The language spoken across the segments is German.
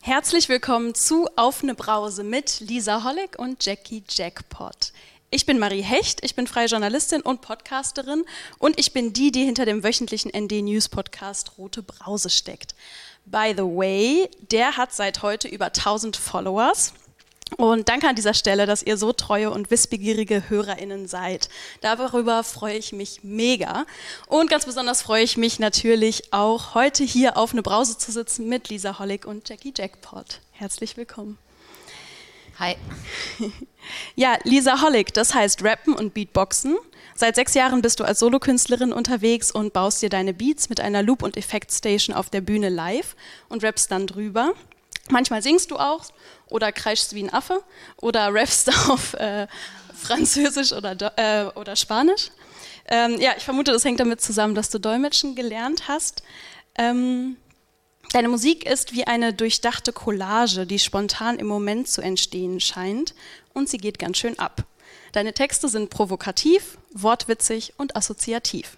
Herzlich willkommen zu Auf ne Brause mit Lisa Hollig und Jackie Jackpot. Ich bin Marie Hecht, ich bin freie Journalistin und Podcasterin und ich bin die, die hinter dem wöchentlichen ND News Podcast Rote Brause steckt. By the way, der hat seit heute über 1000 Followers. Und danke an dieser Stelle, dass ihr so treue und wissbegierige HörerInnen seid. Darüber freue ich mich mega. Und ganz besonders freue ich mich natürlich auch, heute hier auf eine Brause zu sitzen mit Lisa Hollig und Jackie Jackpot. Herzlich willkommen. Hi. Ja, Lisa Hollig, das heißt Rappen und Beatboxen. Seit sechs Jahren bist du als Solokünstlerin unterwegs und baust dir deine Beats mit einer Loop- und Effektstation auf der Bühne live und rappst dann drüber. Manchmal singst du auch oder kreischst wie ein Affe oder rappst auf äh, Französisch oder, äh, oder Spanisch. Ähm, ja, ich vermute, das hängt damit zusammen, dass du Dolmetschen gelernt hast. Ähm, deine Musik ist wie eine durchdachte Collage, die spontan im Moment zu entstehen scheint und sie geht ganz schön ab. Deine Texte sind provokativ, wortwitzig und assoziativ.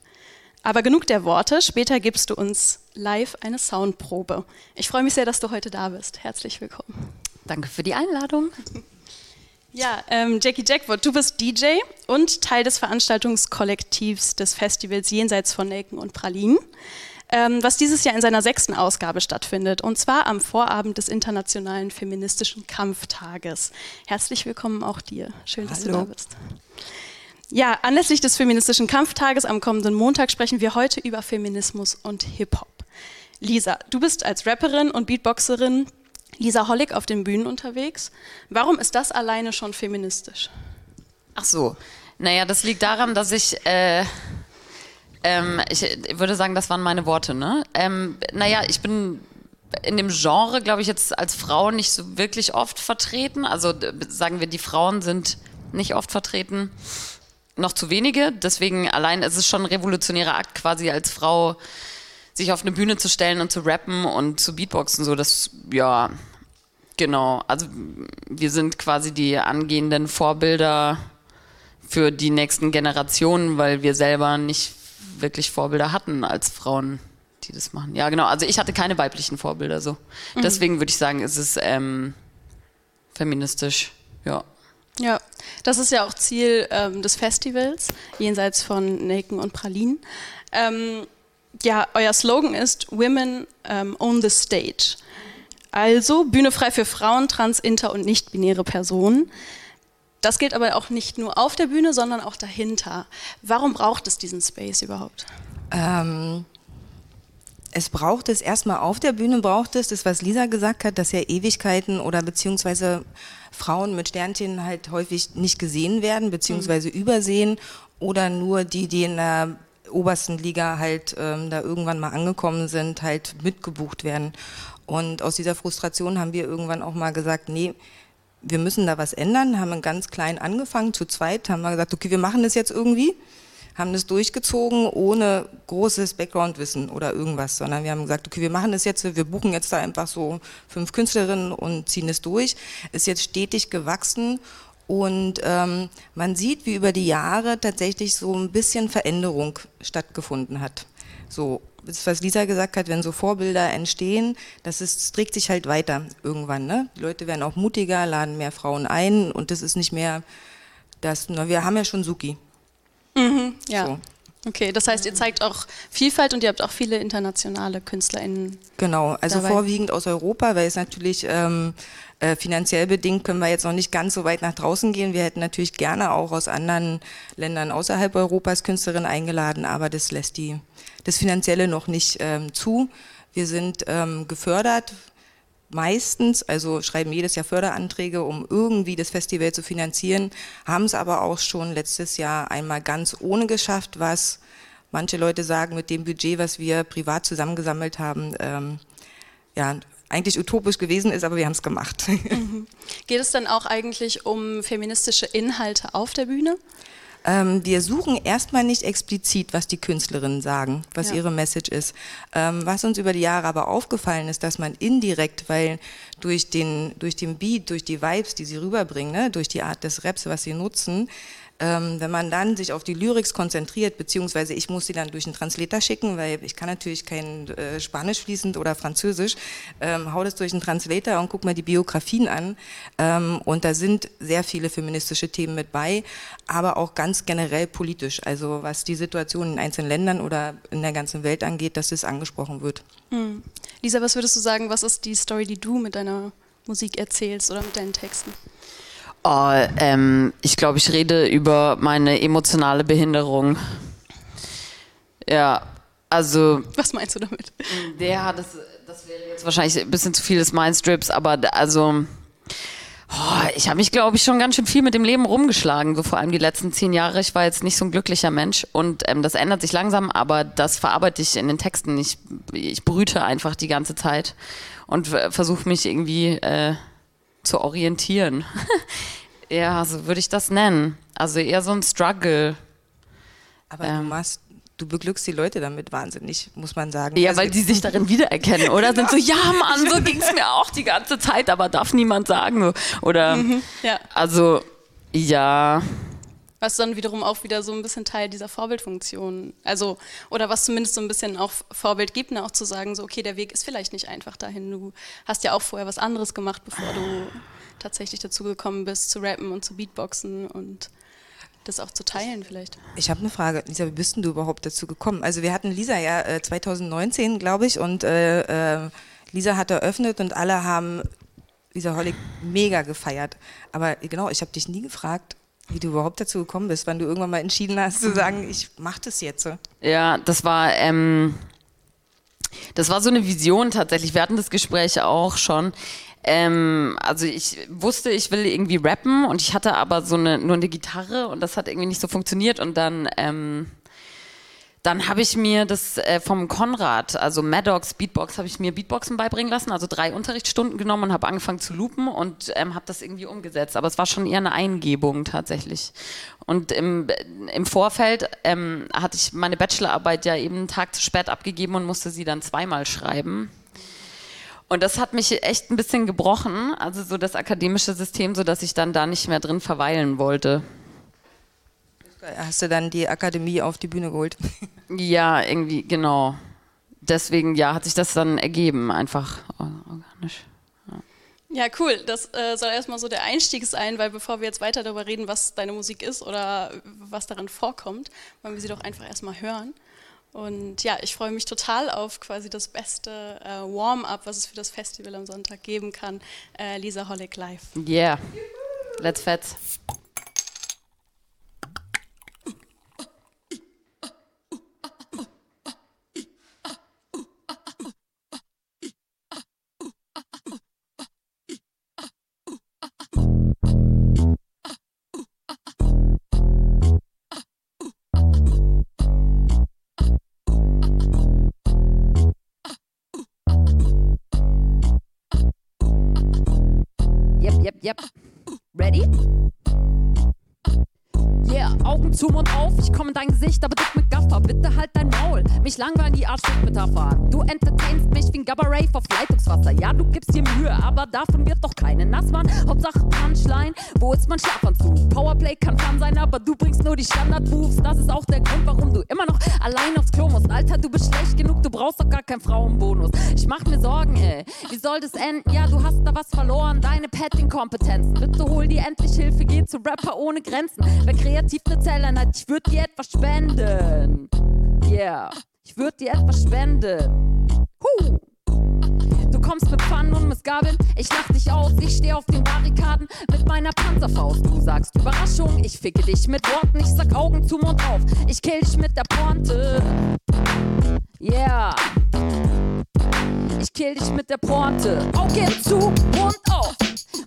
Aber genug der Worte, später gibst du uns live eine Soundprobe. Ich freue mich sehr, dass du heute da bist. Herzlich willkommen. Danke für die Einladung. Ja, ähm, Jackie Jackwood, du bist DJ und Teil des Veranstaltungskollektivs des Festivals Jenseits von Nelken und Pralinen, ähm, was dieses Jahr in seiner sechsten Ausgabe stattfindet, und zwar am Vorabend des Internationalen Feministischen Kampftages. Herzlich willkommen auch dir. Schön, dass Hallo. du da bist. Ja, anlässlich des Feministischen Kampftages am kommenden Montag sprechen wir heute über Feminismus und Hip-Hop. Lisa, du bist als Rapperin und Beatboxerin Lisa Hollig auf den Bühnen unterwegs. Warum ist das alleine schon feministisch? Ach so, naja, das liegt daran, dass ich, äh, ähm, ich würde sagen, das waren meine Worte, ne? Ähm, naja, ich bin in dem Genre, glaube ich, jetzt als Frau nicht so wirklich oft vertreten. Also sagen wir, die Frauen sind nicht oft vertreten noch zu wenige. Deswegen allein ist es schon ein revolutionärer Akt, quasi als Frau sich auf eine Bühne zu stellen und zu rappen und zu Beatboxen. So, das, ja, genau. Also wir sind quasi die angehenden Vorbilder für die nächsten Generationen, weil wir selber nicht wirklich Vorbilder hatten als Frauen, die das machen. Ja, genau. Also ich hatte keine weiblichen Vorbilder so. Mhm. Deswegen würde ich sagen, ist es ähm, feministisch. Ja. Ja, das ist ja auch Ziel ähm, des Festivals, jenseits von Nelken und Pralinen. Ähm, ja, euer Slogan ist Women ähm, on the Stage. Also Bühne frei für Frauen, trans, inter und nicht-binäre Personen. Das gilt aber auch nicht nur auf der Bühne, sondern auch dahinter. Warum braucht es diesen Space überhaupt? Ähm, es braucht es erstmal auf der Bühne, braucht es das, was Lisa gesagt hat, dass ja Ewigkeiten oder beziehungsweise Frauen mit Sternchen halt häufig nicht gesehen werden, beziehungsweise mhm. übersehen oder nur die, die in der obersten Liga halt ähm, da irgendwann mal angekommen sind, halt mitgebucht werden. Und aus dieser Frustration haben wir irgendwann auch mal gesagt, nee, wir müssen da was ändern, haben ganz klein angefangen, zu zweit, haben wir gesagt, okay, wir machen das jetzt irgendwie haben das durchgezogen ohne großes Background-Wissen oder irgendwas, sondern wir haben gesagt, okay, wir machen das jetzt, wir buchen jetzt da einfach so fünf Künstlerinnen und ziehen es durch. Ist jetzt stetig gewachsen und ähm, man sieht, wie über die Jahre tatsächlich so ein bisschen Veränderung stattgefunden hat. So, das, was Lisa gesagt hat, wenn so Vorbilder entstehen, das, ist, das trägt sich halt weiter irgendwann. Ne? Die Leute werden auch mutiger, laden mehr Frauen ein und das ist nicht mehr das, na, wir haben ja schon Suki. Mhm, ja. So. Okay, das heißt, ihr zeigt auch Vielfalt und ihr habt auch viele internationale KünstlerInnen. Genau, also dabei. vorwiegend aus Europa, weil es natürlich ähm, äh, finanziell bedingt können wir jetzt noch nicht ganz so weit nach draußen gehen. Wir hätten natürlich gerne auch aus anderen Ländern außerhalb Europas Künstlerinnen eingeladen, aber das lässt die, das Finanzielle noch nicht ähm, zu. Wir sind ähm, gefördert meistens, also schreiben jedes Jahr Förderanträge, um irgendwie das Festival zu finanzieren, haben es aber auch schon letztes Jahr einmal ganz ohne geschafft, was manche Leute sagen, mit dem Budget, was wir privat zusammengesammelt haben, ähm, ja, eigentlich utopisch gewesen ist, aber wir haben es gemacht. Mhm. Geht es dann auch eigentlich um feministische Inhalte auf der Bühne? Ähm, wir suchen erstmal nicht explizit, was die Künstlerinnen sagen, was ja. ihre Message ist. Ähm, was uns über die Jahre aber aufgefallen ist, dass man indirekt, weil durch den, durch den Beat, durch die Vibes, die sie rüberbringen, ne, durch die Art des Raps, was sie nutzen, Ähm, wenn man dann sich auf die Lyrics konzentriert, beziehungsweise ich muss sie dann durch einen Translator schicken, weil ich kann natürlich kein äh, Spanisch fließend oder Französisch, ähm, hau das durch einen Translator und guck mal die Biografien an. Ähm, und da sind sehr viele feministische Themen mit bei, aber auch ganz generell politisch. Also was die Situation in einzelnen Ländern oder in der ganzen Welt angeht, dass das angesprochen wird. Hm. Lisa, was würdest du sagen, was ist die Story, die du mit deiner Musik erzählst oder mit deinen Texten? Oh, ähm, ich glaube, ich rede über meine emotionale Behinderung. Ja, also. Was meinst du damit? Ja, das, das wäre jetzt wahrscheinlich ein bisschen zu viel des Mindstrips, aber also. Oh, ich habe mich, glaube ich, schon ganz schön viel mit dem Leben rumgeschlagen, so vor allem die letzten zehn Jahre. Ich war jetzt nicht so ein glücklicher Mensch und ähm, das ändert sich langsam, aber das verarbeite ich in den Texten. Ich, ich brüte einfach die ganze Zeit und versuche mich irgendwie äh, zu orientieren. ja, so würde ich das nennen. Also eher so ein Struggle. Aber ähm, du machst du beglückst die Leute damit wahnsinnig, muss man sagen. Ja, also weil die sich darin wiedererkennen, oder? Sind so, ja, Mann, so ging es mir auch die ganze Zeit, aber darf niemand sagen. Oder, mhm, ja. also, ja. Was dann wiederum auch wieder so ein bisschen Teil dieser Vorbildfunktion, also, oder was zumindest so ein bisschen auch Vorbild gibt, ne, auch zu sagen, so, okay, der Weg ist vielleicht nicht einfach dahin. Du hast ja auch vorher was anderes gemacht, bevor du tatsächlich dazu gekommen bist, zu rappen und zu Beatboxen und das auch zu teilen vielleicht. Ich habe eine Frage, Lisa, wie bist denn du überhaupt dazu gekommen? Also wir hatten Lisa ja äh, 2019, glaube ich, und äh, äh, Lisa hat eröffnet und alle haben Lisa Hollig mega gefeiert. Aber genau, ich habe dich nie gefragt, wie du überhaupt dazu gekommen bist, wann du irgendwann mal entschieden hast zu sagen, ich mache das jetzt. Ja, das war ähm, das war so eine Vision tatsächlich. Wir hatten das Gespräch auch schon. Ähm, also ich wusste, ich will irgendwie rappen und ich hatte aber so eine, nur eine Gitarre und das hat irgendwie nicht so funktioniert und dann ähm, dann habe ich mir das äh, vom Konrad, also Maddox Beatbox, habe ich mir Beatboxen beibringen lassen, also drei Unterrichtsstunden genommen und habe angefangen zu loopen und ähm, habe das irgendwie umgesetzt. Aber es war schon eher eine Eingebung tatsächlich. Und im, im Vorfeld ähm, hatte ich meine Bachelorarbeit ja eben einen Tag zu spät abgegeben und musste sie dann zweimal schreiben. Und das hat mich echt ein bisschen gebrochen, also so das akademische System, so dass ich dann da nicht mehr drin verweilen wollte. Hast du dann die Akademie auf die Bühne geholt? Ja, irgendwie, genau. Deswegen, ja, hat sich das dann ergeben, einfach organisch. Ja, cool. Das äh, soll erstmal so der Einstieg sein, weil bevor wir jetzt weiter darüber reden, was deine Musik ist oder was darin vorkommt, wollen wir sie doch einfach erstmal hören. Und ja, ich freue mich total auf quasi das beste äh, Warm-up, was es für das Festival am Sonntag geben kann. Äh, Lisa Hollig live. Yeah. Let's fetz. Yep. Ready? Augen zu, Mund auf, ich komme in dein Gesicht, aber dick mit Gaffer. Bitte halt dein Maul, mich langweilen die Arschfick-Metapher. Du entertainst mich wie ein Gabba Rave auf Leitungswasser. Ja, du gibst dir Mühe, aber davon wird doch keine nass, Mann. Hauptsache Punchline, wo ist mein Schlafanzug? Powerplay kann fun sein, aber du bringst nur die Standard-Moves. Das ist auch der Grund, warum du immer noch allein aufs Klo musst. Alter, du bist schlecht genug, du brauchst doch gar keinen Frauenbonus. Ich mach mir Sorgen, ey. Wie soll das enden? Ja, du hast da was verloren, deine Petting-Kompetenzen. Bitte hol dir endlich Hilfe, geh zu Rapper ohne Grenzen. Wer kreativ Zelle hat, ich würd dir etwas spenden. Yeah, ich würd dir etwas spenden. Huh. Du kommst mit Pfannen und Missgabeln, ich lach dich aus, ich steh auf den Barrikaden mit meiner Panzerfaust. Du sagst Überraschung, ich ficke dich mit Worten, ich sag Augen zu Mund auf, ich kill dich mit der Pointe. Yeah. Ich kill dich mit der Pointe. Augen zu, Mund auf.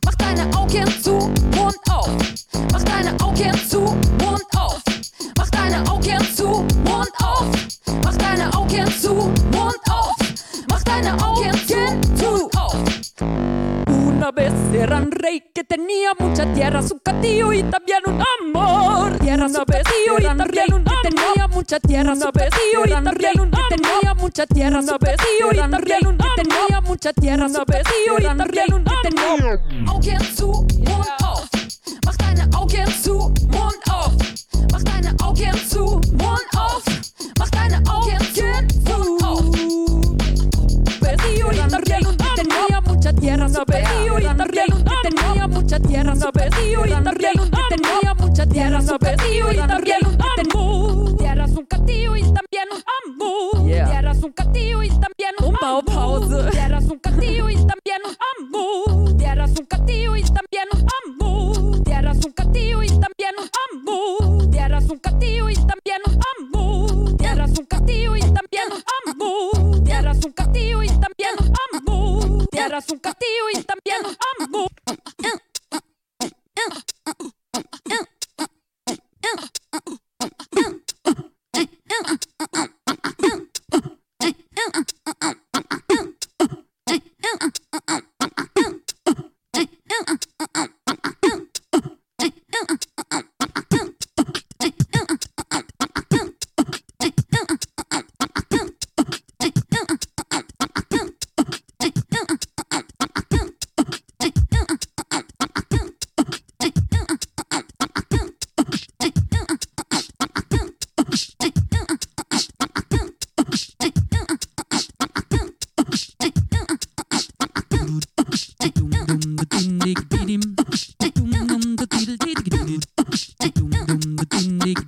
Mach deine Augen zu, Mund auf. Mach deine Augen zu, Mund auf. Mach deine Augen zu, Mund auf. Mach deine Augen zu, Mund auf. Mach deine Augen zu, auf. una vez era un rey que tenía mucha tierra, su catío y también un amor. Tierra, una su vez y también rey un que tenía mucha tierra, su catío y también un que tenía mucha tierra, su catío y también un que tenía mucha tierra, su catío y también un que tenía. Augen zu, Mund auf. Mach deine Augen zu, Mund auf. Mach deine Augen zu, Mund auf. Mach deine Augen tierra su pedido y también usted tenía mucha tierra su pedido y también tenía tierra un castillo y también un amor tierra un castillo y también un Umbau-Pause. tierra un castillo y también un amor tierra un castillo y también un amor tierra un castillo y también un amor tierra un castillo y también un amor tierra un castillo y también un amor tierra un castillo y también un amor tierra un castillo y también un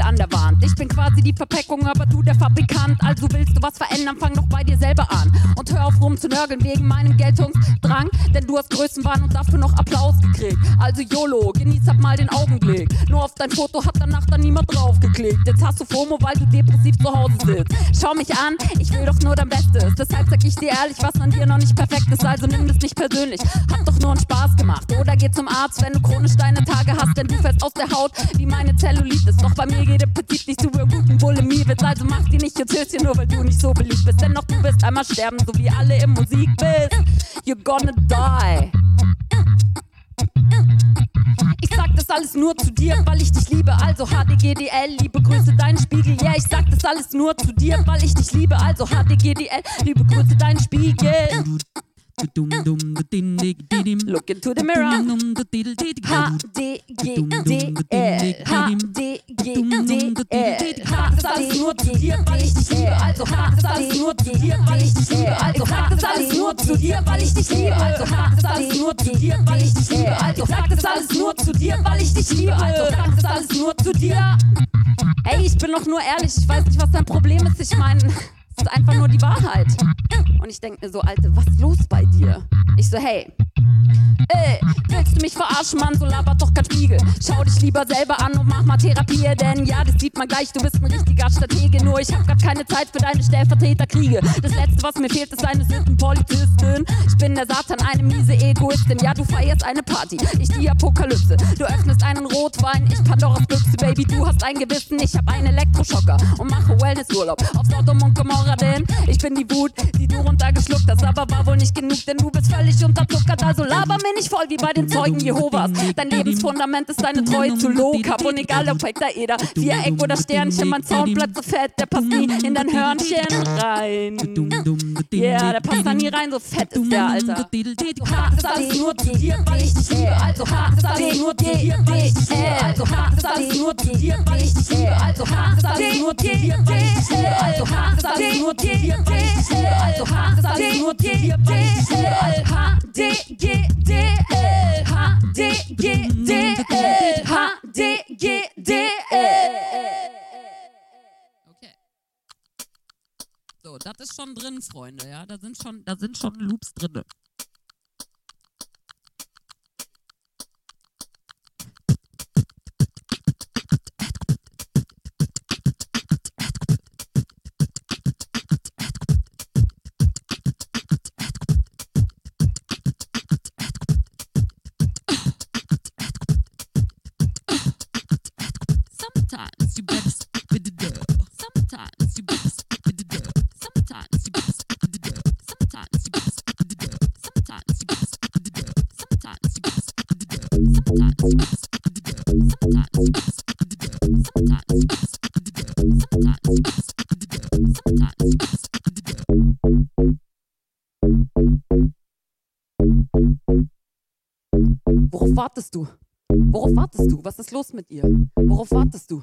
Spiegel an der Wand. Ich bin quasi die Verpackung, aber du der Fabrikant. Also willst du was verändern, fang doch bei dir selber an. Und hör auf rum zu nörgeln wegen meinem Geltungsdrang. Denn du hast Größenwahn und dafür noch Applaus gekriegt. Also YOLO, genieß halt mal den Augenblick. Nur auf dein Foto hat danach dann niemand draufgeklickt. Jetzt hast du FOMO, weil du depressiv zu Hause sitzt. Schau mich an, ich will doch nur dein Bestes. Deshalb sag ich dir ehrlich, was an dir noch nicht perfekt ist. Also nimm das nicht persönlich. Hat doch nur einen Spaß gemacht. Oder geh zum Arzt, wenn du chronisch deine Tage hast. Denn du fällst aus der Haut wie meine Zellulitis. Doch bei mir geht der Petit nicht zu guten Bulimie-Witz. Also mach dir nicht jetzt Höschen, nur weil du nicht so beliebt bist. Denn doch du wirst einmal sterben, so wie alle im Musikbild. You're gonna die. Ich sag das alles nur zu dir, weil ich dich liebe. Also HDGDL, liebe Grüße, deinen Spiegel. Ja, yeah, ich sag das alles nur zu dir, weil ich dich liebe. Also HDGDL, liebe Grüße, deinen Spiegel. Look into the mirror. H-D-G-D-L. H-D-G-D-L. Sag nur dir, weil ich dich liebe. Also sag alles nur dir, weil ich dich liebe. Also sag alles nur dir, weil ich dich liebe. Also sag alles nur dir, weil ich dich liebe. Also sag alles nur dir, weil ich dich liebe. Also sag alles nur dir. Ey, ich bin doch nur ehrlich. Ich weiß nicht, was dein Problem ist. Ich meine, ist einfach nur die Wahrheit. Und ich denke mir so, Alte, was ist los bei dir? Ich so, hey, ey, willst du mich verarschen, Mann? So labert doch kein Spiegel. Schau dich lieber selber an und mach mal Therapie, denn ja, das sieht man gleich, du bist ein richtiger Stratege. Nur ich hab grad keine Zeit für deine Stellvertreterkriege. Das letzte, was mir fehlt, ist eine Sittenpolizistin. Ich bin der Satan, eine miese Egoistin. Ja, du feierst eine Party, ich die Apokalypse. Du öffnest einen Rotwein, ich Pandoras Büchse, Baby. Du hast ein Gewissen, ich hab einen Elektroschocker und mache Wellnessurlaub auf Sodom und Gomorra, denn ich bin die Wut, die du runtergeschluckt hast. Aber war wohl nicht genug, denn du bist völlig unterzuckert. Also laber mir nicht voll wie bei den Zeugen Jehovas. Dein Lebensfundament ist deine Treue zu Low-Carb. Und egal ob Hektaeder, Viereck oder Sternchen, mein bleibt so fett, der passt nie in dein Hörnchen rein. Yeah, der passt da nie rein, so fett ist der, Alter. Du hast alles nur zu dir, weil ich dich liebe. Also hast alles nur zu dir, weil ich dich liebe. Also hast alles nur zu dir, weil ich dich liebe. Also hast alles nur zu dir, weil ich dich liebe. Also hast alles nur zu dir, weil ich dich liebe. Also hast alles nur zu dir, weil ich dich liebe. H-D-G-D-L H-D-G-D-L H-D-G-D-L Okay. So, das ist schon drin, Freunde, ja. Da sind schon, da sind schon Loops drin. wartest du? Worauf wartest du? Was ist los mit ihr? Worauf wartest du?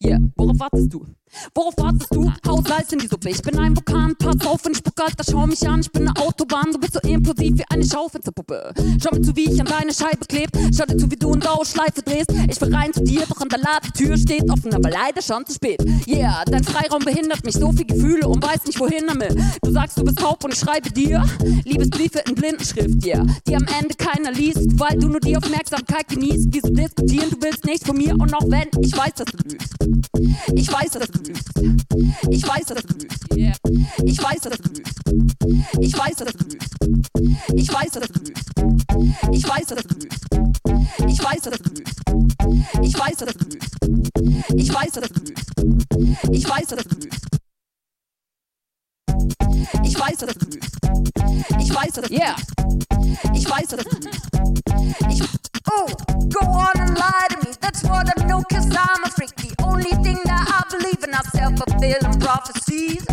Hier, yeah. worauf wartest du? Worauf wartest du? Hau Salz in die Suppe. Ich bin ein Vulkan, pass auf, wenn ich spucke, Alter, schau mich an. Ich bin eine Autobahn, du bist so impulsiv wie eine Schaufensterpuppe. Schau mir zu, wie ich an deine Scheibe kleb. Schau dir zu, wie du in Dauerschleife drehst. Ich will rein zu dir, doch an der Ladentür steht offen, aber leider schon zu spät. Yeah, dein Freiraum behindert mich, so viel Gefühle und weiß nicht, wohin damit. Du sagst, du bist taub und ich schreibe dir Liebesbriefe in Blindenschrift, yeah. Die am Ende keiner liest, weil du nur die Aufmerksamkeit genießt. Wieso diskutieren? Du willst nichts von mir und auch wenn, ich weiß, dass du lügst. Ich weiß, dass du lügst lügst. Ich weiß, dass du bist. Ich weiß, dass du bist. Ich weiß, dass du bist. Ich weiß, dass du bist. Ich weiß, dass du bist. Ich weiß, dass du bist. Ich weiß, dass du bist. Ich weiß, dass du bist. Ich weiß, dass du bist. Ich weiß, dass du bist. Ich weiß, dass du bist. Ich weiß, dass du lügst. Ich oh, go on and lie to me. That's what I know, cause I'm a freak. The only thing that I up self fulfilling prophecies.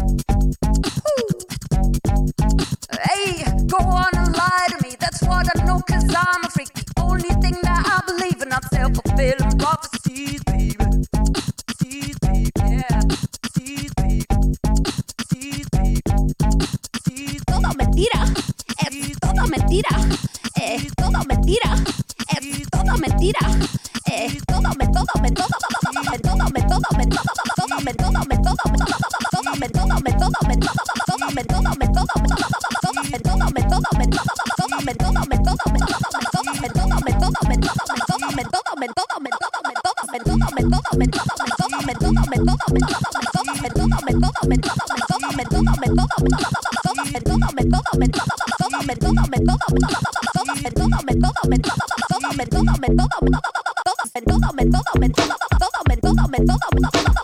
Hey, go on and lie to me. That's what I know, cause I'm a freak. The only thing that I believe in are self fulfilling prophecies, baby. Sees, baby, yeah. Sees, baby. Sees, baby. Sees, baby. Todo mentira. Es todo mentira. Es todo mentira. Es todo mentira. Es todo, me, todo, me, todo, todo, todo, me, todo, me, todo, me, todo, me, todo. todo, todo, todo, todo,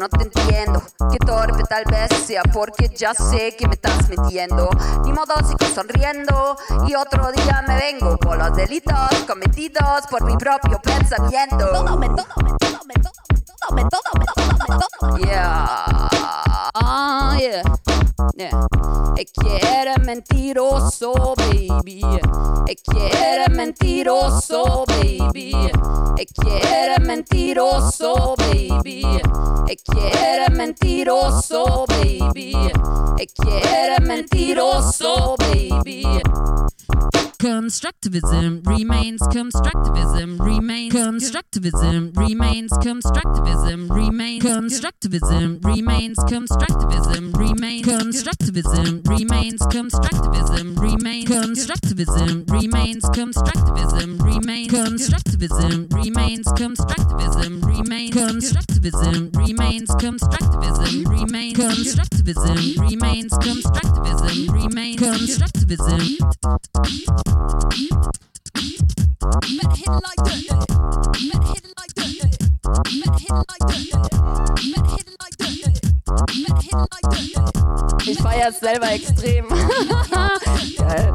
no te entiendo. Que torpe tal vez sea porque ya sé que me estás mintiendo. Ni modo sigo sonriendo y otro día me vengo por los delitos cometidos por mi propio pensamiento. Yeah. Ah, yeah. Yeah. Es que eres mentiroso, baby. E chi era mentiroso, baby. E chi era mentiroso, baby. E chi era mentiroso, baby. E chi era mentiroso, baby. Constructivism remains constructivism remains constructivism remains constructivism remains constructivism remains constructivism remains constructivism remains constructivism remains constructivism remains constructivism remains constructivism remains constructivism remains constructivism remains constructivism remains constructivism remains constructivism remains constructivism Ich feiere es selber extrem. Geil.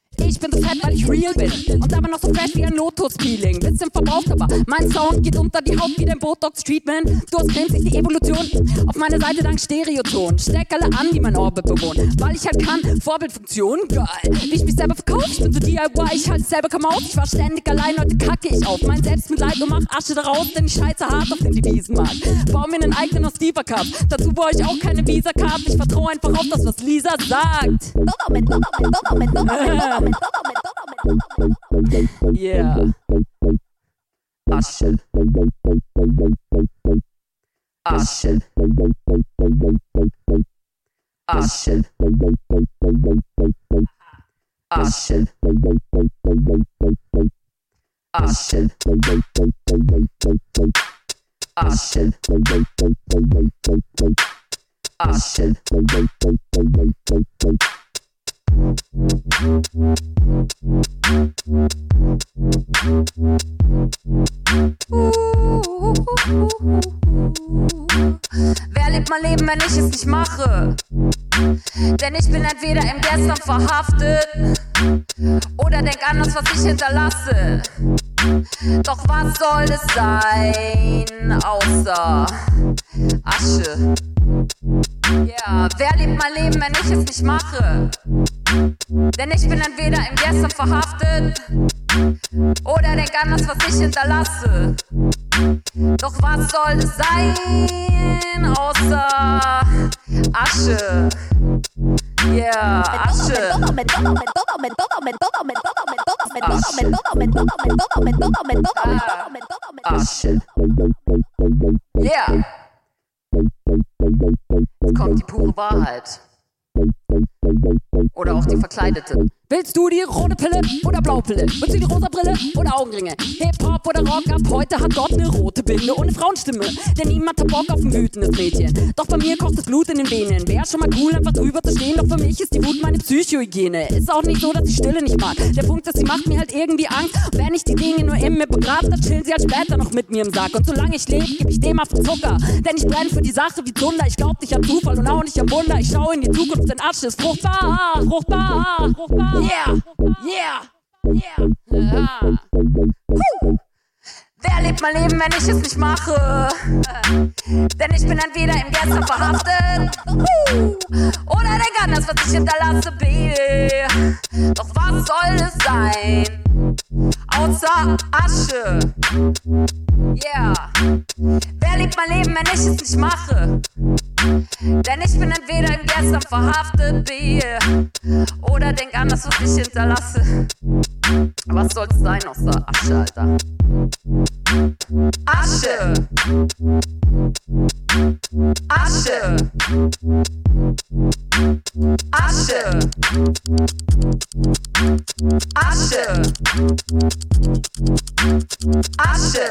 Ich bin so fett, weil ich real bin. Und dabei noch so fresh wie ein Lotus-Peeling. Bisschen verbraucht, aber mein Sound geht unter die Haut wie dein Botox-Treatment. Du hast sich die Evolution. Auf meiner Seite dank Stereoton. Steck alle an, die mein Orbit bewohnen. Weil ich halt kann. Vorbildfunktion, geil. Wie ich mich selber verkaufe. Ich bin so DIY, ich halt selber kaum aus. Ich war ständig allein, heute kacke ich auf. Mein Selbstmitleid und mach Asche daraus, denn ich scheiße hart auf den Devisenmarkt. Bau mir einen eigenen aus Steeper Cup. Dazu brauche ich auch keine Visa-Card. Ich vertraue einfach auf das, was Lisa sagt. yeah. Ah Wer lebt mein Leben, wenn ich es nicht mache? Denn ich bin entweder im Gestern verhaftet oder denk an das, was ich hinterlasse. Doch was soll es sein außer Asche? Ja, wer lebt mein Leben, wenn ich es nicht mache? Denn ich bin entweder im Gestern verhaftet oder denk an das, was ich hinterlasse. Doch was soll es sein außer Asche? Yeah, Asche. Asche. Yeah. Jetzt kommt die pure Wahrheit. Oder auch die verkleidete. Willst du die rote Pille oder Blaupille? Willst du die rosa Brille oder Augenringe? Hip-Hop oder Rock ab heute hat Gott eine rote Binde ohne Frauenstimme. Denn niemand hat Bock auf ein wütendes Mädchen. Doch bei mir kocht das Blut in den Venen. Wäre schon mal cool, einfach drüber zu stehen. Doch für mich ist die Wut meine Psychohygiene. Ist auch nicht so, dass ich Stille nicht mag. Der Punkt ist, sie macht mir halt irgendwie Angst. Und wenn ich die Dinge nur in mir dann chillen sie halt später noch mit mir im Sack. Und solange ich lebe, gebe ich dem auf Zucker. Denn ich brenne für die Sache wie Zunder. Ich glaub nicht an Zufall und auch nicht an Wunder. Ich schaue in die Zukunft, denn Asche ist fruchtbar, yeah, yeah. Ah. Wer lebt mein Leben, wenn ich es nicht mache? Denn ich bin entweder im Gestern verhaftet oder denk an das, was ich hinterlasse. Doch was soll es sein? Außer Asche. Yeah. Wer lebt mein Leben, wenn ich es nicht mache? Denn ich bin entweder im Gestern verhaftet, Baby. Oder denk an das, was ich hinterlasse. Was soll's sein außer Asche, Alter? Asche. Asche. Asche. Asche. Asche.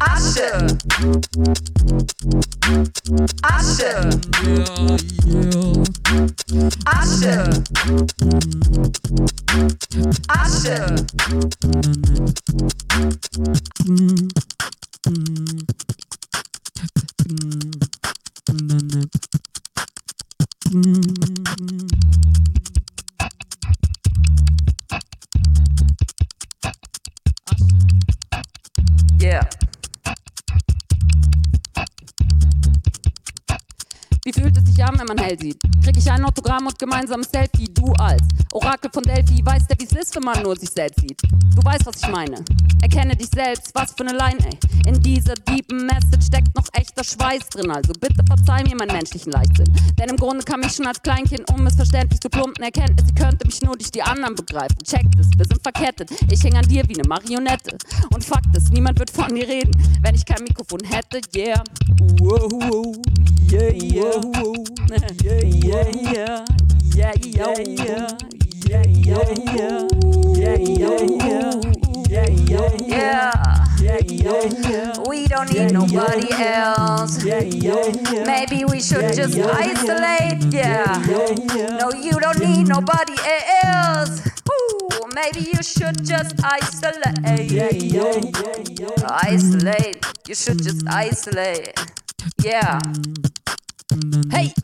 Asche. Asche. Asche. Asche. Yeah. Wie fühlt es sich an, wenn man hell sieht? Krieg ich ein Autogramm und gemeinsames Selfie, du als Orakel von Delphi, weißt der, wie's ist, wenn man nur sich selbst sieht. Du weißt, was ich meine. Erkenne dich selbst, was für eine Line, ey. In dieser deepen Message steckt noch echter Schweiß drin, also bitte verzeih mir meinen menschlichen Leichtsinn. Denn im Grunde kam ich schon als Kleinkind unmissverständlich zu plumpen Erkenntnis, sie könnte mich nur durch die anderen begreifen. Checkt es, wir sind verkettet, ich häng an dir wie eine Marionette. Und Fakt ist, niemand wird von dir reden, wenn ich kein Mikrofon hätte, yeah. Wow, yeah, yeah. We don't need nobody else. Maybe we should just isolate. Yeah. No, you don't need nobody else. Ooh, maybe you should just isolate. Isolate. You should just isolate. Yeah. Hey!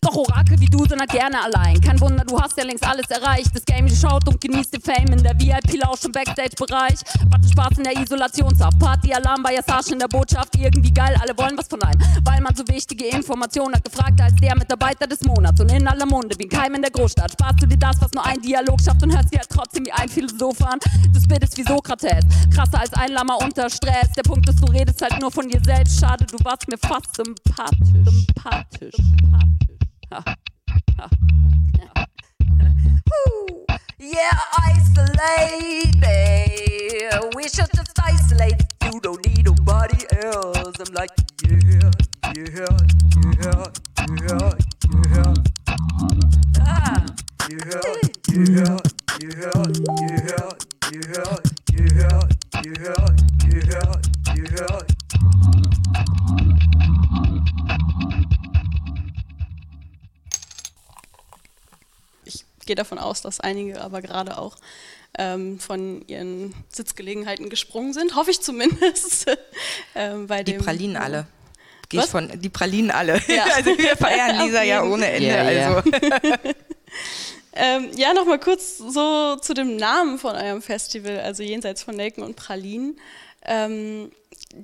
Doch Orakel wie du sind halt gerne allein. Kein Wunder, du hast ja längst alles erreicht. Das Game schaut und genießt den Fame in der VIP-Lounge im Backstage-Bereich. Warte Spaß in der Isolationshaft. Party-Alarm bei Assage in der Botschaft. Irgendwie geil, alle wollen was von einem. Weil man so wichtige Informationen hat. Gefragt als der Mitarbeiter des Monats. Und in aller Munde wie ein Keim in der Großstadt. Sparst du dir das, was nur ein Dialog schafft und hörst dir halt trotzdem wie ein Philosoph an. Das Bild ist wie Sokrates. Krasser als ein Lama unter Stress. Der Punkt ist, du redest halt nur von dir selbst. Schade, du warst mir fast sympathisch. Sympathisch. Sympathisch. yeah, isolate baby. We should just isolate. You don't need nobody else. I'm like, yeah, yeah, yeah, yeah, yeah. Ah. Yeah, yeah, yeah, yeah, yeah, yeah, yeah, yeah. Gehe davon aus, dass einige aber gerade auch ähm, von ihren Sitzgelegenheiten gesprungen sind, hoffe ich zumindest. ähm, bei Die dem, Pralinen alle. Gehe ich von, die Pralinen alle. Ja. Also wir feiern Lisa ja ohne Ende. Ja, ja. Also. Ähm, ja, nochmal kurz so zu dem Namen von eurem Festival, also jenseits von Nelken und Pralinen. Ähm,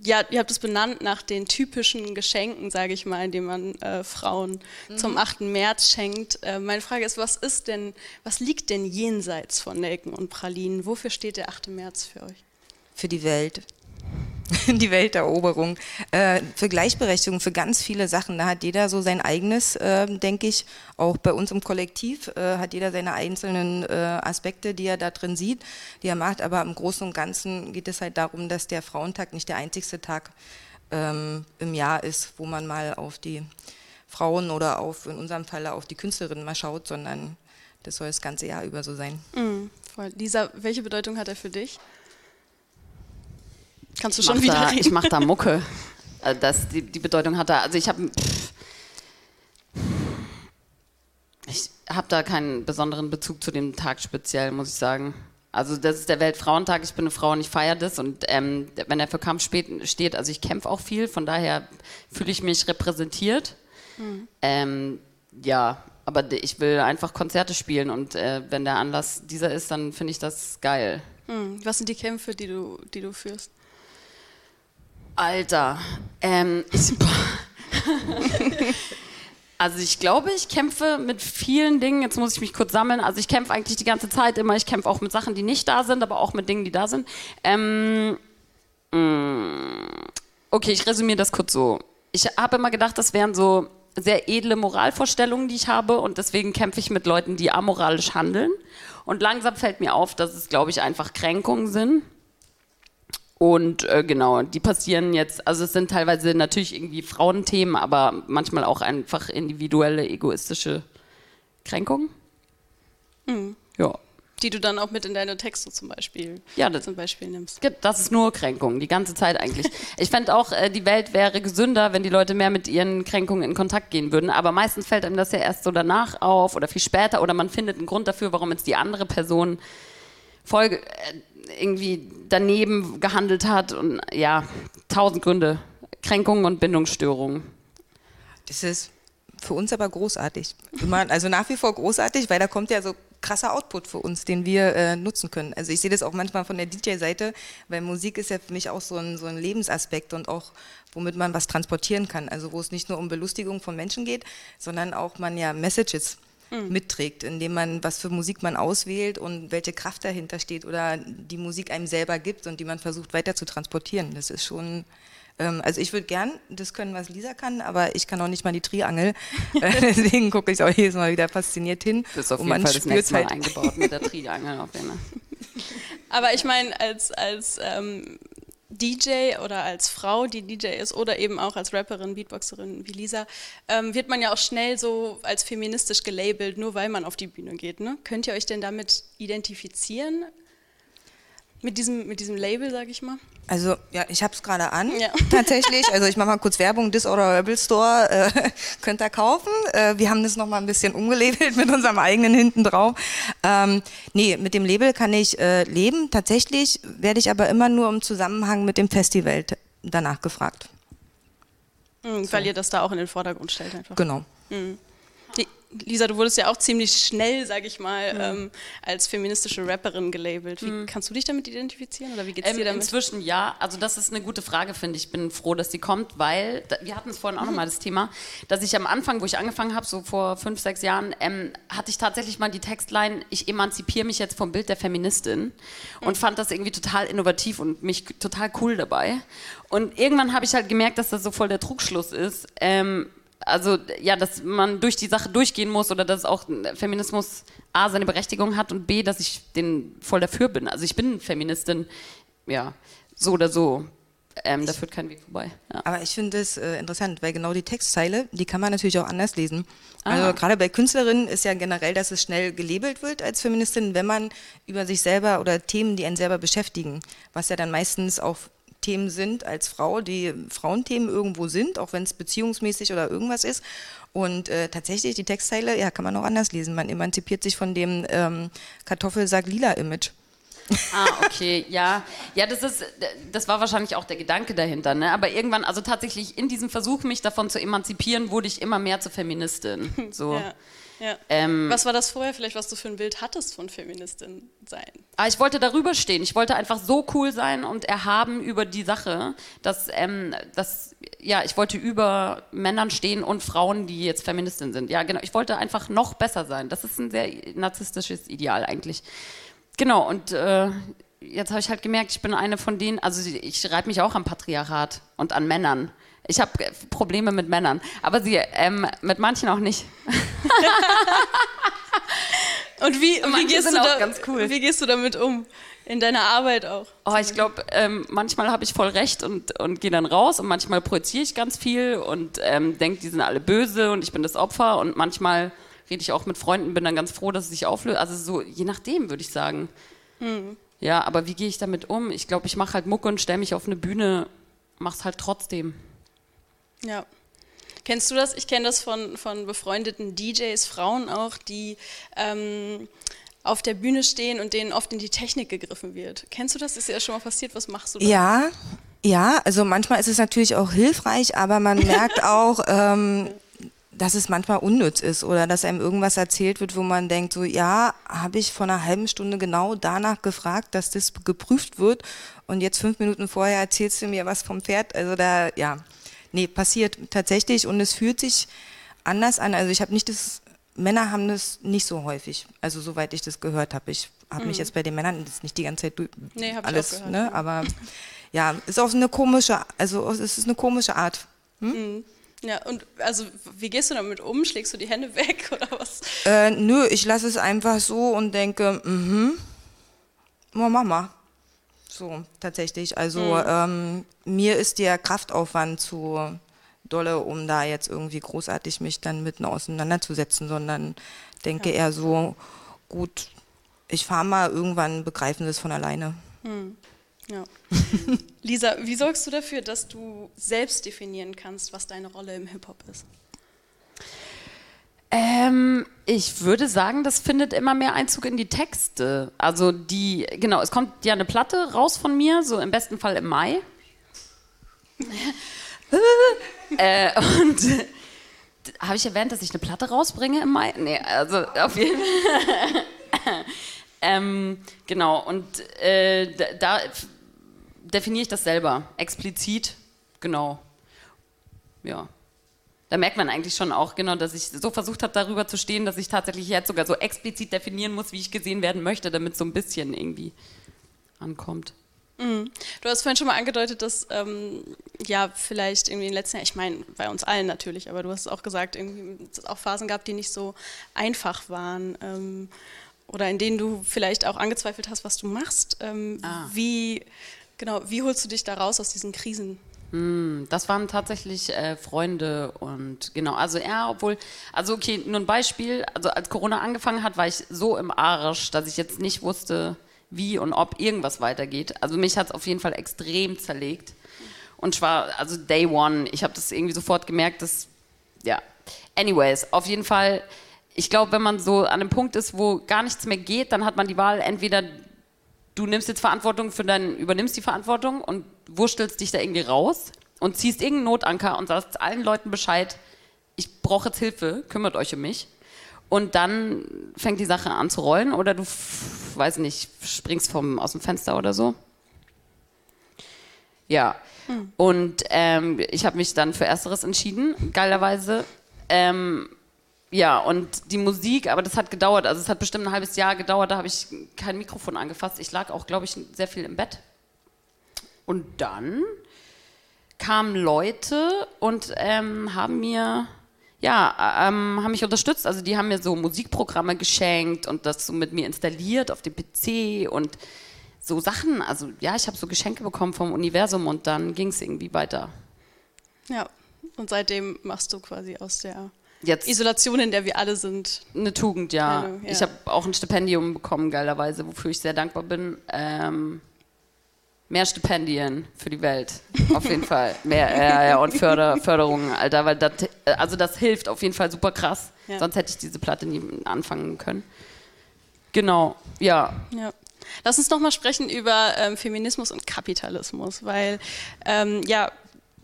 ja, ihr habt es benannt nach den typischen Geschenken, sage ich mal, die man äh, Frauen zum 8. März schenkt. Äh, meine Frage ist, was ist denn, was liegt denn jenseits von Nelken und Pralinen? Wofür steht der 8. März für euch? für die Welt. Die Welteroberung. Äh, für Gleichberechtigung, für ganz viele Sachen. Da hat jeder so sein eigenes, äh, denke ich. Auch bei uns im Kollektiv äh, hat jeder seine einzelnen äh, Aspekte, die er da drin sieht, die er macht. Aber im Großen und Ganzen geht es halt darum, dass der Frauentag nicht der einzigste Tag ähm, im Jahr ist, wo man mal auf die Frauen oder auf, in unserem Falle auf die Künstlerinnen mal schaut, sondern das soll das ganze Jahr über so sein. Mhm. Lisa, welche Bedeutung hat er für dich? Kannst du Ich schon wieder da, reden? Ich mache da Mucke. Also Das, die, die Bedeutung hat da. Also ich habe. Ich habe da keinen besonderen Bezug zu dem Tag speziell, muss ich sagen. Also das ist der Weltfrauentag, ich bin eine Frau und ich feiere das. Und ähm, wenn er für Kampf steht, also ich kämpfe auch viel, von daher fühle ich mich repräsentiert. Ähm, ja, aber ich will einfach Konzerte spielen und äh, wenn der Anlass dieser ist, dann finde ich das geil. Hm, Was sind die Kämpfe, die du, die du führst? Alter, ähm, ich, also ich glaube, ich kämpfe mit vielen Dingen. Jetzt muss ich mich kurz sammeln. Also ich kämpfe eigentlich die ganze Zeit immer. Ich kämpfe auch mit Sachen, die nicht da sind, aber auch mit Dingen, die da sind. Ähm, mh, okay, ich resümiere das kurz so. Ich habe immer gedacht, das wären so sehr edle Moralvorstellungen, die ich habe und deswegen kämpfe ich mit Leuten, die amoralisch handeln. Und langsam fällt mir auf, dass es, glaube ich, einfach Kränkungen sind. Und äh, genau, die passieren jetzt, also es sind teilweise natürlich irgendwie Frauenthemen, aber manchmal auch einfach individuelle, egoistische Kränkungen. Ja. Die du dann auch mit in deine Texte zum Beispiel, Ja, das- zum Beispiel nimmst. gibt, das ist nur Kränkung, die ganze Zeit eigentlich. Ich fände auch, äh, die Welt wäre gesünder, wenn die Leute mehr mit ihren Kränkungen in Kontakt gehen würden. Aber meistens fällt einem das ja erst so danach auf oder viel später oder man findet einen Grund dafür, warum jetzt die andere Person voll äh, irgendwie daneben gehandelt hat. Und ja, tausend Gründe. Kränkungen und Bindungsstörungen. Das ist für uns aber großartig. Also nach wie vor großartig, weil da kommt ja so krasser Output für uns, den wir äh, nutzen können. Also ich sehe das auch manchmal von der DJ-Seite, weil Musik ist ja für mich auch so ein, so ein Lebensaspekt und auch, womit man was transportieren kann. Also wo es nicht nur um Belustigung von Menschen geht, sondern auch man ja Messages mitträgt, indem man, was für Musik man auswählt und welche Kraft dahinter steht oder die Musik einem selber gibt und die man versucht weiter zu transportieren. Das ist schon, ähm, also ich würde gern das können, was Lisa kann, aber ich kann auch nicht mal die Triangel. Deswegen gucke ich auch jedes Mal wieder fasziniert hin. Das ist auf und jeden man Fall das nächste Mal halt, eingebaut mit der Triangel auf jeden Fall. Aber ich meine, als, als ähm, DJ oder als Frau, die DJ ist, oder eben auch als Rapperin, Beatboxerin wie Lisa, ähm, wird man ja auch schnell so als feministisch gelabelt, nur weil man auf die Bühne geht. Ne? Könnt ihr euch denn damit identifizieren? Mit diesem, mit diesem Label, sag ich mal? Also ja, ich habe es gerade an, Ja. tatsächlich. Also ich mache mal kurz Werbung, Disorder Rebel Store äh, könnt ihr kaufen. Äh, wir haben das nochmal ein bisschen umgelabelt mit unserem eigenen hinten drauf. Ähm, nee, mit dem Label kann ich äh, leben. Tatsächlich werde ich aber immer nur im Zusammenhang mit dem Festival danach gefragt. Mhm, Weil ihr das da auch in den Vordergrund stellt einfach. Genau. Die- Lisa, du wurdest ja auch ziemlich schnell, sag ich mal, ähm, als feministische Rapperin gelabelt. Wie kannst du dich damit identifizieren oder wie geht's Ähm, dir damit? inzwischen ja, also das ist eine gute Frage, finde ich. Ich bin froh, dass die kommt, weil, wir hatten es vorhin auch Mhm. nochmal das Thema, dass ich am Anfang, wo ich angefangen habe, so vor fünf, sechs Jahren, ähm, hatte ich tatsächlich mal die Textline, ich emanzipiere mich jetzt vom Bild der Feministin und Mhm. fand das irgendwie total innovativ und mich total cool dabei. Und irgendwann habe ich halt gemerkt, dass das so voll der Trugschluss ist. Ähm, also ja, dass man durch die Sache durchgehen muss oder dass auch Feminismus A seine Berechtigung hat und B, dass ich den voll dafür bin. Also ich bin Feministin, ja, so oder so. Ähm, da führt kein Weg vorbei. Ja. Aber ich finde es äh, interessant, weil genau die Textzeile, die kann man natürlich auch anders lesen. Ah. Also gerade bei Künstlerinnen ist ja generell, dass es schnell gelabelt wird als Feministin, wenn man über sich selber oder Themen, die einen selber beschäftigen, was ja dann meistens auch Themen sind als Frau, die Frauenthemen irgendwo sind, auch wenn es beziehungsmäßig oder irgendwas ist. Und äh, tatsächlich die Textzeile, ja, kann man auch anders lesen. Man emanzipiert sich von dem ähm, Kartoffelsack-Lila-Image. Ah, okay, ja. Ja, das ist, das war wahrscheinlich auch der Gedanke dahinter, ne? Aber irgendwann, also tatsächlich in diesem Versuch, mich davon zu emanzipieren, wurde ich immer mehr zur Feministin. So. ja. Ja. Ähm, Was war das vorher vielleicht, was du für ein Bild hattest von Feministin sein? Aber ich wollte darüber stehen. Ich wollte einfach so cool sein und erhaben über die Sache, dass, ähm, dass ja, ich wollte über Männern stehen und Frauen, die jetzt Feministinnen sind. Ja, genau. Ich wollte einfach noch besser sein. Das ist ein sehr narzisstisches Ideal eigentlich. Genau. Und äh, jetzt habe ich halt gemerkt, ich bin eine von denen. Also ich reibe mich auch am Patriarchat und an Männern. Ich habe Probleme mit Männern, aber sie ähm, mit manchen auch nicht. Und wie, wie, gehst, da, cool. wie gehst du damit um? In deiner Arbeit auch? Oh, ich glaube, ähm, manchmal habe ich voll recht und, und gehe dann raus und manchmal projiziere ich ganz viel und ähm, denke, die sind alle böse und ich bin das Opfer und manchmal rede ich auch mit Freunden, bin dann ganz froh, dass es sich auflöst. Also so, je nachdem, würde ich sagen. Ja, aber wie gehe ich damit um? Ich glaube, ich mache halt Mucke und stelle mich auf eine Bühne, mach's halt trotzdem. Ja. Kennst du das? Ich kenne das von, von befreundeten DJs, Frauen auch, die ähm, auf der Bühne stehen und denen oft in die Technik gegriffen wird. Kennst du das? Ist dir das schon mal passiert? Was machst du da? Ja, ja, also manchmal ist es natürlich auch hilfreich, aber man merkt auch, ähm, dass es manchmal unnütz ist oder dass einem irgendwas erzählt wird, wo man denkt, so ja, habe ich vor einer halben Stunde genau danach gefragt, dass das geprüft wird und jetzt fünf Minuten vorher erzählst du mir was vom Pferd. Also da, ja, nee, passiert tatsächlich und es fühlt sich anders an. Also ich habe nicht das, Männer haben das nicht so häufig, also soweit ich das gehört habe. Ich habe mich jetzt bei den Männern das nicht die ganze Zeit durch, Mhm. Nee, alles, ne, aber ja, ist auch eine komische, also es ist eine komische Art. Ja, und also wie gehst du damit um? Schlägst du die Hände weg oder was? Äh, nö, ich lasse es einfach so und denke, mhm, oh, Mama. So, tatsächlich. Also ähm, mir ist der Kraftaufwand zu dolle, um da jetzt irgendwie großartig mich dann mitten auseinanderzusetzen, sondern denke eher so, gut, ich fahre mal, irgendwann begreifen sie es von alleine. Ja. Lisa, wie sorgst du dafür, dass du selbst definieren kannst, was deine Rolle im Hip-Hop ist? Ähm, ich würde sagen, das findet immer mehr Einzug in die Texte. Also die, genau, es kommt ja eine Platte raus von mir, so im besten Fall im Mai. äh, und habe ich erwähnt, dass ich eine Platte rausbringe im Mai? Nee, also auf jeden Fall. ähm, genau, und äh, da, definiere ich das selber, explizit, genau. Ja. Da merkt man eigentlich schon auch genau, dass ich so versucht habe, darüber zu stehen, dass ich tatsächlich jetzt sogar so explizit definieren muss, wie ich gesehen werden möchte, damit so ein bisschen irgendwie ankommt. Du hast vorhin schon mal angedeutet, dass ähm, ja vielleicht irgendwie in den letzten Jahren, ich meine bei uns allen natürlich, aber du hast auch gesagt, irgendwie dass es auch Phasen gab, die nicht so einfach waren ähm, oder in denen du vielleicht auch angezweifelt hast, was du machst. Ähm, Ah. Wie genau, wie holst du dich da raus aus diesen Krisen? Das waren tatsächlich äh, Freunde und genau, also ja, obwohl, also okay, nur ein Beispiel, also als Corona angefangen hat, war ich so im Arsch, dass ich jetzt nicht wusste, wie und ob irgendwas weitergeht. Also mich hat es auf jeden Fall extrem zerlegt und ich war, also Day One, ich habe das irgendwie sofort gemerkt, dass, ja, anyways, auf jeden Fall, ich glaube, wenn man so an einem Punkt ist, wo gar nichts mehr geht, dann hat man die Wahl, entweder du nimmst jetzt Verantwortung für dein, übernimmst die Verantwortung und wurstelst dich da irgendwie raus und ziehst irgendeinen Notanker und sagst allen Leuten Bescheid, ich brauche jetzt Hilfe, kümmert euch um mich. Und dann fängt die Sache an zu rollen oder du, weiß nicht, springst vom, aus dem Fenster oder so. Ja. Und ähm, ich habe mich dann für Ersteres entschieden, geilerweise. Ähm, ja, und die Musik, aber das hat gedauert, also es hat bestimmt ein halbes Jahr gedauert, da habe ich kein Mikrofon angefasst. Ich lag auch, glaube ich, sehr viel im Bett. Und dann kamen Leute und ähm, haben mir, ja, ähm, haben mich unterstützt. Also die haben mir so Musikprogramme geschenkt und das so mit mir installiert auf dem PC und so Sachen. Also ja, ich habe so Geschenke bekommen vom Universum und dann ging es irgendwie weiter. Ja. Und seitdem machst du quasi aus der Jetzt Isolation, in der wir alle sind. eine Tugend, ja. Eine, ja. Ich habe auch ein Stipendium bekommen, geilerweise, wofür ich sehr dankbar bin. Ähm, mehr Stipendien für die Welt, auf jeden Fall. Mehr äh, ja, und Förder, Förderungen, Alter, weil das, also das hilft auf jeden Fall super krass. Ja. Sonst hätte ich diese Platte nie anfangen können. Genau, ja. Ja. Lass uns noch mal sprechen über ähm, Feminismus und Kapitalismus, weil ähm, ja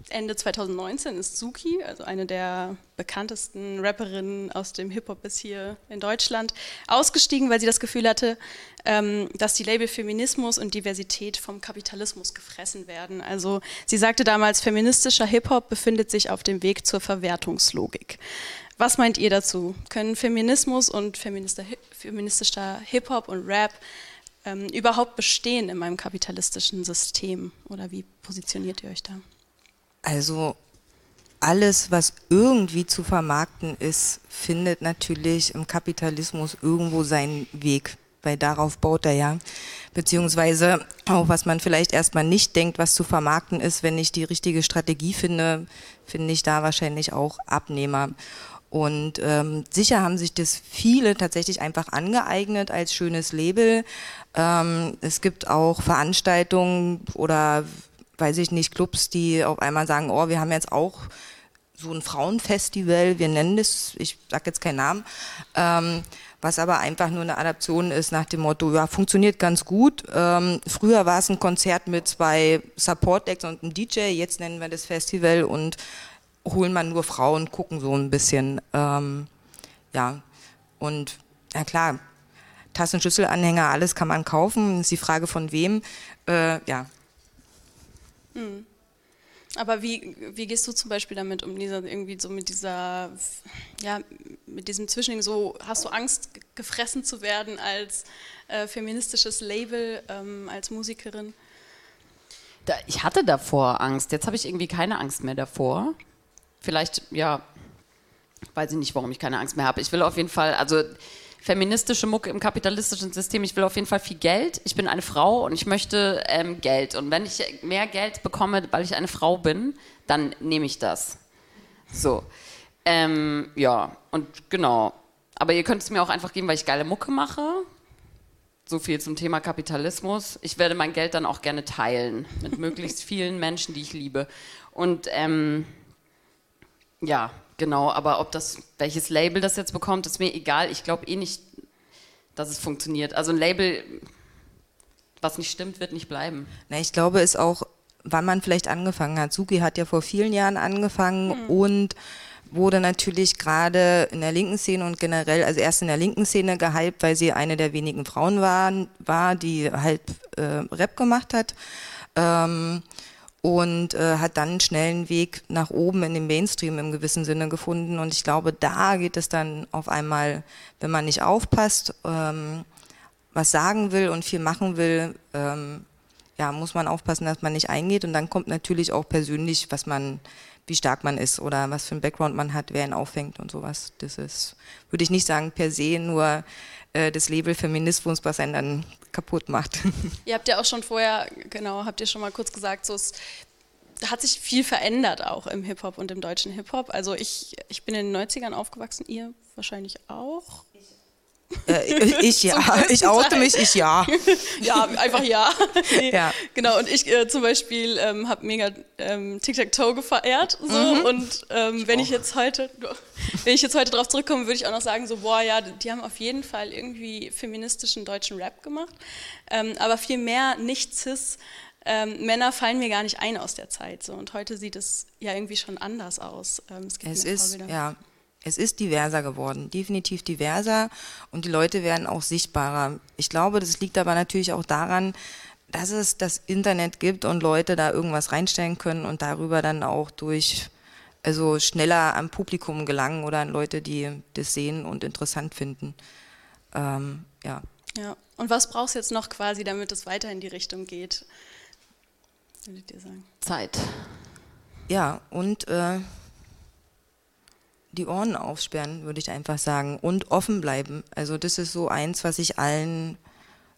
Ende 2019 ist Suki, also eine der bekanntesten Rapperinnen aus dem Hip-Hop bis hier in Deutschland, ausgestiegen, weil sie das Gefühl hatte, ähm, dass die Label Feminismus und Diversität vom Kapitalismus gefressen werden. Also sie sagte damals, feministischer Hip-Hop befindet sich auf dem Weg zur Verwertungslogik. Was meint ihr dazu? Können Feminismus und feministischer Hi- feministischer Hip-Hop und Rap ähm, überhaupt bestehen in meinem kapitalistischen System? Oder wie positioniert ihr euch da? Also alles, was irgendwie zu vermarkten ist, findet natürlich im Kapitalismus irgendwo seinen Weg, weil darauf baut er ja. Beziehungsweise auch, was man vielleicht erstmal nicht denkt, was zu vermarkten ist, wenn ich die richtige Strategie finde, finde ich da wahrscheinlich auch Abnehmer. Und ähm, sicher haben sich das viele tatsächlich einfach angeeignet als schönes Label. Ähm, es gibt auch Veranstaltungen oder weiß ich nicht, Clubs, die auf einmal sagen, oh, wir haben jetzt auch so ein Frauenfestival, wir nennen das, ich sage jetzt keinen Namen, ähm, was aber einfach nur eine Adaption ist nach dem Motto, ja, funktioniert ganz gut. Ähm, früher war es ein Konzert mit zwei Support-Acts und einem DJ, jetzt nennen wir das Festival und holen man nur Frauen, gucken so ein bisschen. Ähm, ja, und ja klar, Tassen, Schüsselanhänger, alles kann man kaufen, ist die Frage von wem. Äh, ja, Aber wie, wie gehst du zum Beispiel damit um, dieser, irgendwie so mit dieser, ja, mit diesem Zwischending, so hast du Angst, ge- gefressen zu werden als äh, feministisches Label, ähm, als Musikerin? Da, ich hatte davor Angst. Jetzt habe ich irgendwie keine Angst mehr davor. Vielleicht, ja, weiß ich nicht, warum ich keine Angst mehr habe. Ich will auf jeden Fall, also feministische Mucke im kapitalistischen System, ich will auf jeden Fall viel Geld. Ich bin eine Frau und ich möchte ähm, Geld. Und wenn ich mehr Geld bekomme, weil ich eine Frau bin, dann nehme ich das. So. Ähm, ja, und genau. Aber ihr könnt es mir auch einfach geben, weil ich geile Mucke mache. So viel zum Thema Kapitalismus. Ich werde mein Geld dann auch gerne teilen mit möglichst vielen Menschen, die ich liebe. Und ähm, ja, genau. Aber ob das, welches Label das jetzt bekommt, ist mir egal. Ich glaube eh nicht, dass es funktioniert. Also ein Label, was nicht stimmt, wird nicht bleiben. Na, ich glaube, es ist auch, wann man vielleicht angefangen hat. Suki hat ja vor vielen Jahren angefangen und wurde natürlich gerade in der linken Szene und generell, also erst in der linken Szene gehypt, weil sie eine der wenigen Frauen waren, war, die halt äh, Rap gemacht hat. Ähm, und äh, hat dann einen schnellen Weg nach oben in den Mainstream im gewissen Sinne gefunden. Und ich glaube, da geht es dann auf einmal, wenn man nicht aufpasst, ähm, was sagen will und viel machen will, ähm, ja, muss man aufpassen, dass man nicht eingeht. Und dann kommt natürlich auch persönlich, was man, wie stark man ist oder was für ein Background man hat, wer ihn auffängt und sowas. Das ist, würde ich nicht sagen, per se nur äh, das Label Feminismus, was einen dann kaputt macht. Ihr habt ja auch schon vorher, genau, habt ihr schon mal kurz gesagt, so es hat sich viel verändert auch im Hip-Hop und im deutschen Hip-Hop. Also ich, ich bin in den 90ern aufgewachsen, ihr wahrscheinlich auch. Äh, ich ja, ich oute mich, ich ja. Ja, einfach ja. Nee, Ja. Genau, und ich äh, zum Beispiel ähm, habe mega ähm, Tic-Tac-Toe gefeiert. So, Mhm. Und ähm, wenn ich jetzt heute, wenn ich jetzt heute drauf zurückkomme, würde ich auch noch sagen, so, boah, ja, die haben auf jeden Fall irgendwie feministischen deutschen Rap gemacht. Ähm, aber viel mehr nicht cis ähm, Männer fallen mir gar nicht ein aus der Zeit. So. Und heute sieht es ja irgendwie schon anders aus. Ähm, es gibt Es ist, Vorbilder. ja, es ist diverser geworden, definitiv diverser und die Leute werden auch sichtbarer. Ich glaube, das liegt aber natürlich auch daran, dass es das Internet gibt und Leute da irgendwas reinstellen können und darüber dann auch durch, also schneller am Publikum gelangen oder an Leute, die das sehen und interessant finden. Ähm, ja. Ja. Und was brauchst du jetzt noch quasi, damit es weiter in die Richtung geht? Würdet ihr sagen? Zeit. Ja, und äh, die Ohren aufsperren, würde ich einfach sagen. Und offen bleiben. Also das ist so eins, was ich allen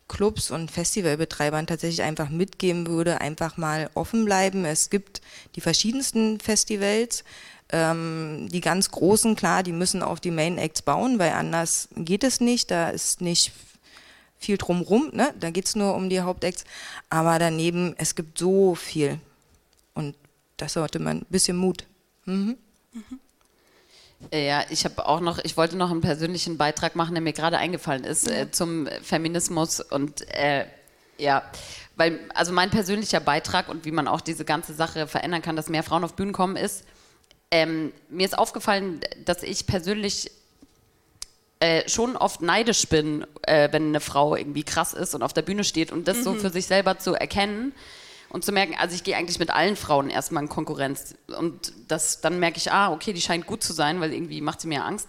Clubs und Festivalbetreibern tatsächlich einfach mitgeben würde. Einfach mal offen bleiben. Es gibt die verschiedensten Festivals. Ähm, die ganz großen, klar, die müssen auf die Main Acts bauen, weil anders geht es nicht. Da ist nicht viel drumrum, ne? da geht es nur um die Hauptacts. Aber daneben, es gibt so viel. Und das sollte man ein bisschen Mut. Mhm. Äh, Ja, ich habe auch noch, ich wollte noch einen persönlichen Beitrag machen, der mir gerade eingefallen ist äh, zum Feminismus und äh, ja, weil also mein persönlicher Beitrag und wie man auch diese ganze Sache verändern kann, dass mehr Frauen auf Bühnen kommen, ist ähm, mir ist aufgefallen, dass ich persönlich äh, schon oft neidisch bin, äh, wenn eine Frau irgendwie krass ist und auf der Bühne steht und das so für sich selber zu erkennen und zu merken, also ich gehe eigentlich mit allen Frauen erstmal in Konkurrenz und das, dann merke ich, ah, okay, die scheint gut zu sein, weil irgendwie macht sie mir Angst.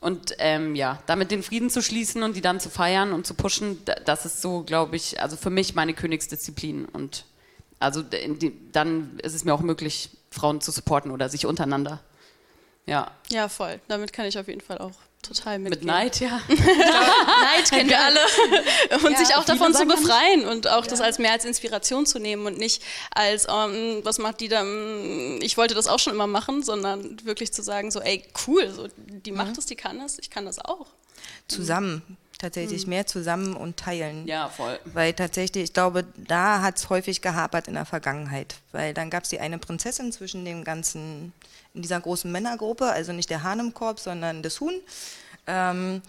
Und ähm, ja, damit den Frieden zu schließen und die dann zu feiern und zu pushen, da- das ist so, glaube ich, also für mich meine Königsdisziplin. Und also die, dann ist es mir auch möglich, Frauen zu supporten oder sich untereinander. Ja, Ja, voll. Damit kann ich auf jeden Fall auch total mit mitgehen. Neid, ja. Neid kennen wir alle. Und sich auch davon zu ja befreien und auch das als mehr als Inspiration zu nehmen und nicht als, ähm, was macht die da, mm, ich wollte das auch schon immer machen, sondern wirklich zu sagen, so, ey, cool, so, die macht es, die kann es, ich kann das auch. Zusammen, tatsächlich mehr zusammen und teilen. Ja, voll. Weil tatsächlich, ich glaube, da hat es häufig gehapert in der Vergangenheit. Weil dann gab es die eine Prinzessin zwischen dem ganzen, in dieser großen Männergruppe, also nicht der Hahn im Korb, sondern das Huhn. Ähm,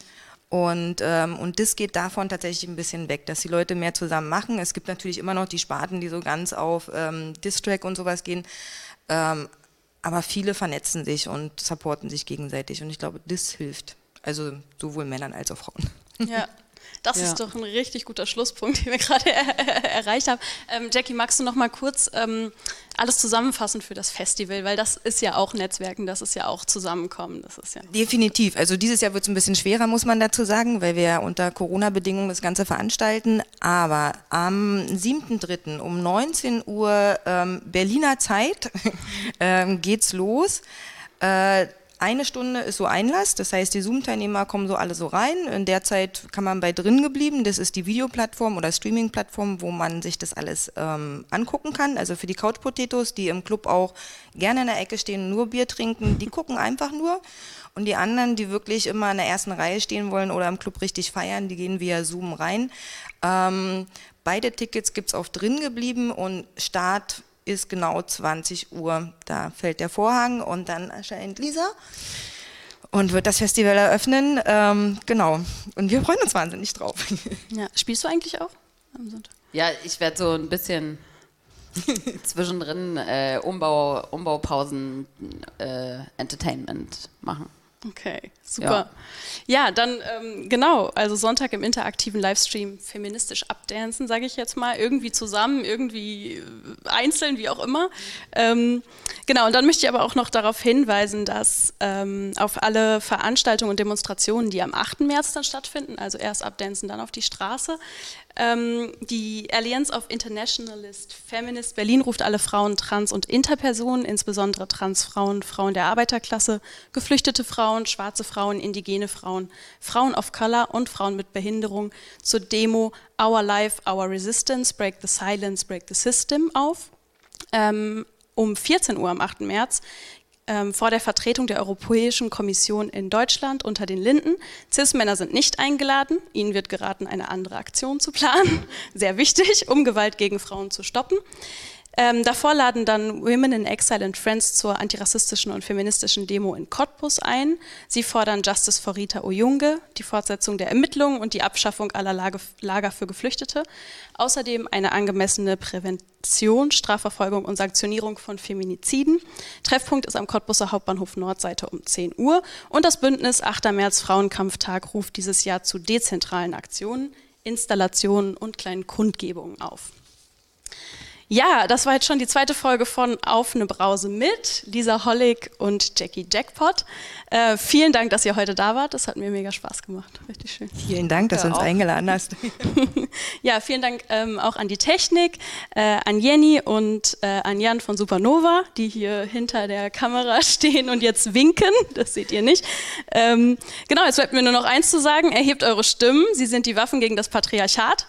und, ähm, und das geht davon tatsächlich ein bisschen weg, dass die Leute mehr zusammen machen. Es gibt natürlich immer noch die Sparten, die so ganz auf ähm, Distrack und sowas gehen. Ähm, aber viele vernetzen sich und supporten sich gegenseitig. Und ich glaube, das hilft. Also sowohl Männern als auch Frauen. Ja. Das Ja. ist doch ein richtig guter Schlusspunkt, den wir gerade er erreicht haben. Ähm, Jackie, magst du noch mal kurz ähm, alles zusammenfassen für das Festival? Weil das ist ja auch Netzwerken, das ist ja auch Zusammenkommen. Das ist ja. Definitiv. Also dieses Jahr wird es ein bisschen schwerer, muss man dazu sagen, weil wir ja unter Corona-Bedingungen das Ganze veranstalten. Aber am 7.3. um 19 Uhr ähm, Berliner Zeit ähm, geht's los. Äh, eine Stunde ist so Einlass, das heißt, die Zoom-Teilnehmer kommen so alle so rein. In der Zeit kann man bei drin geblieben. Das ist die Videoplattform oder Streaming-Plattform, wo man sich das alles ähm, angucken kann. Also für die Couch Potatoes, die im Club auch gerne in der Ecke stehen, nur Bier trinken, die gucken einfach nur. Und die anderen, die wirklich immer in der ersten Reihe stehen wollen oder im Club richtig feiern, die gehen via Zoom rein. Ähm, beide Tickets gibt es auf drin geblieben und Start ist genau 20 Uhr. Da fällt der Vorhang und dann erscheint Lisa und wird das Festival eröffnen. Ähm, genau. Und wir freuen uns wahnsinnig drauf. ja. Spielst du eigentlich auch am Sonntag? Ja, ich werde so ein bisschen zwischendrin äh, Umbau, Umbaupausen äh, Entertainment machen. Okay, super. Ja, dann ähm, genau, also Sonntag im interaktiven Livestream feministisch abdancen, sage ich jetzt mal, irgendwie zusammen, irgendwie äh, einzeln, wie auch immer. Ähm, genau, und dann möchte ich aber auch noch darauf hinweisen, dass ähm, auf alle Veranstaltungen und Demonstrationen, die am 8. März dann stattfinden, also erst abdancen, dann auf die Straße, ähm, die Alliance of Internationalist Feminist Berlin ruft alle Frauen, Trans- und Interpersonen, insbesondere Transfrauen, Frauen der Arbeiterklasse, geflüchtete Frauen, schwarze Frauen, indigene Frauen, Frauen of Color und Frauen mit Behinderung zur Demo Our Life, Our Resistance, Break the Silence, Break the System auf. Ähm, um 14 Uhr am 8. März ähm, vor der Vertretung der Europäischen Kommission in Deutschland unter den Linden. CIS-Männer sind nicht eingeladen. Ihnen wird geraten, eine andere Aktion zu planen. Sehr wichtig, um Gewalt gegen Frauen zu stoppen. Ähm, davor laden dann Women in Exile and Friends zur antirassistischen und feministischen Demo in Cottbus ein. Sie fordern Justice for Rita Oyunge, die Fortsetzung der Ermittlungen und die Abschaffung aller Lage, Lager für Geflüchtete. Außerdem eine angemessene Prävention, Strafverfolgung und Sanktionierung von Feminiziden. Treffpunkt ist am Cottbuser Hauptbahnhof Nordseite um 10 Uhr. Und das Bündnis 8. März Frauenkampftag ruft dieses Jahr zu dezentralen Aktionen, Installationen und kleinen Kundgebungen auf. Ja, das war jetzt schon die zweite Folge von Auf eine Brause mit Lisa Hollig und Jackie Jackpot. Äh, vielen Dank, dass ihr heute da wart. Das hat mir mega Spaß gemacht. Richtig schön. Vielen Dank, dass du uns eingeladen hast. ja, vielen Dank ähm, auch an die Technik, äh, an Jenny und äh, an Jan von Supernova, die hier hinter der Kamera stehen und jetzt winken. Das seht ihr nicht. Ähm, genau, jetzt bleibt mir nur noch eins zu sagen. Erhebt eure Stimmen. Sie sind die Waffen gegen das Patriarchat.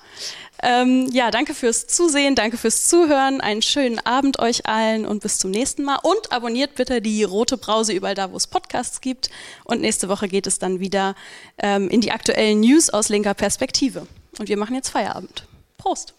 Ähm, ja, danke fürs Zusehen, danke fürs Zuhören. Einen schönen Abend euch allen und bis zum nächsten Mal. Und abonniert bitte die Rote Brause überall da, wo es Podcasts gibt. Und nächste Woche geht es dann wieder ähm, in die aktuellen News aus linker Perspektive. Und wir machen jetzt Feierabend. Prost!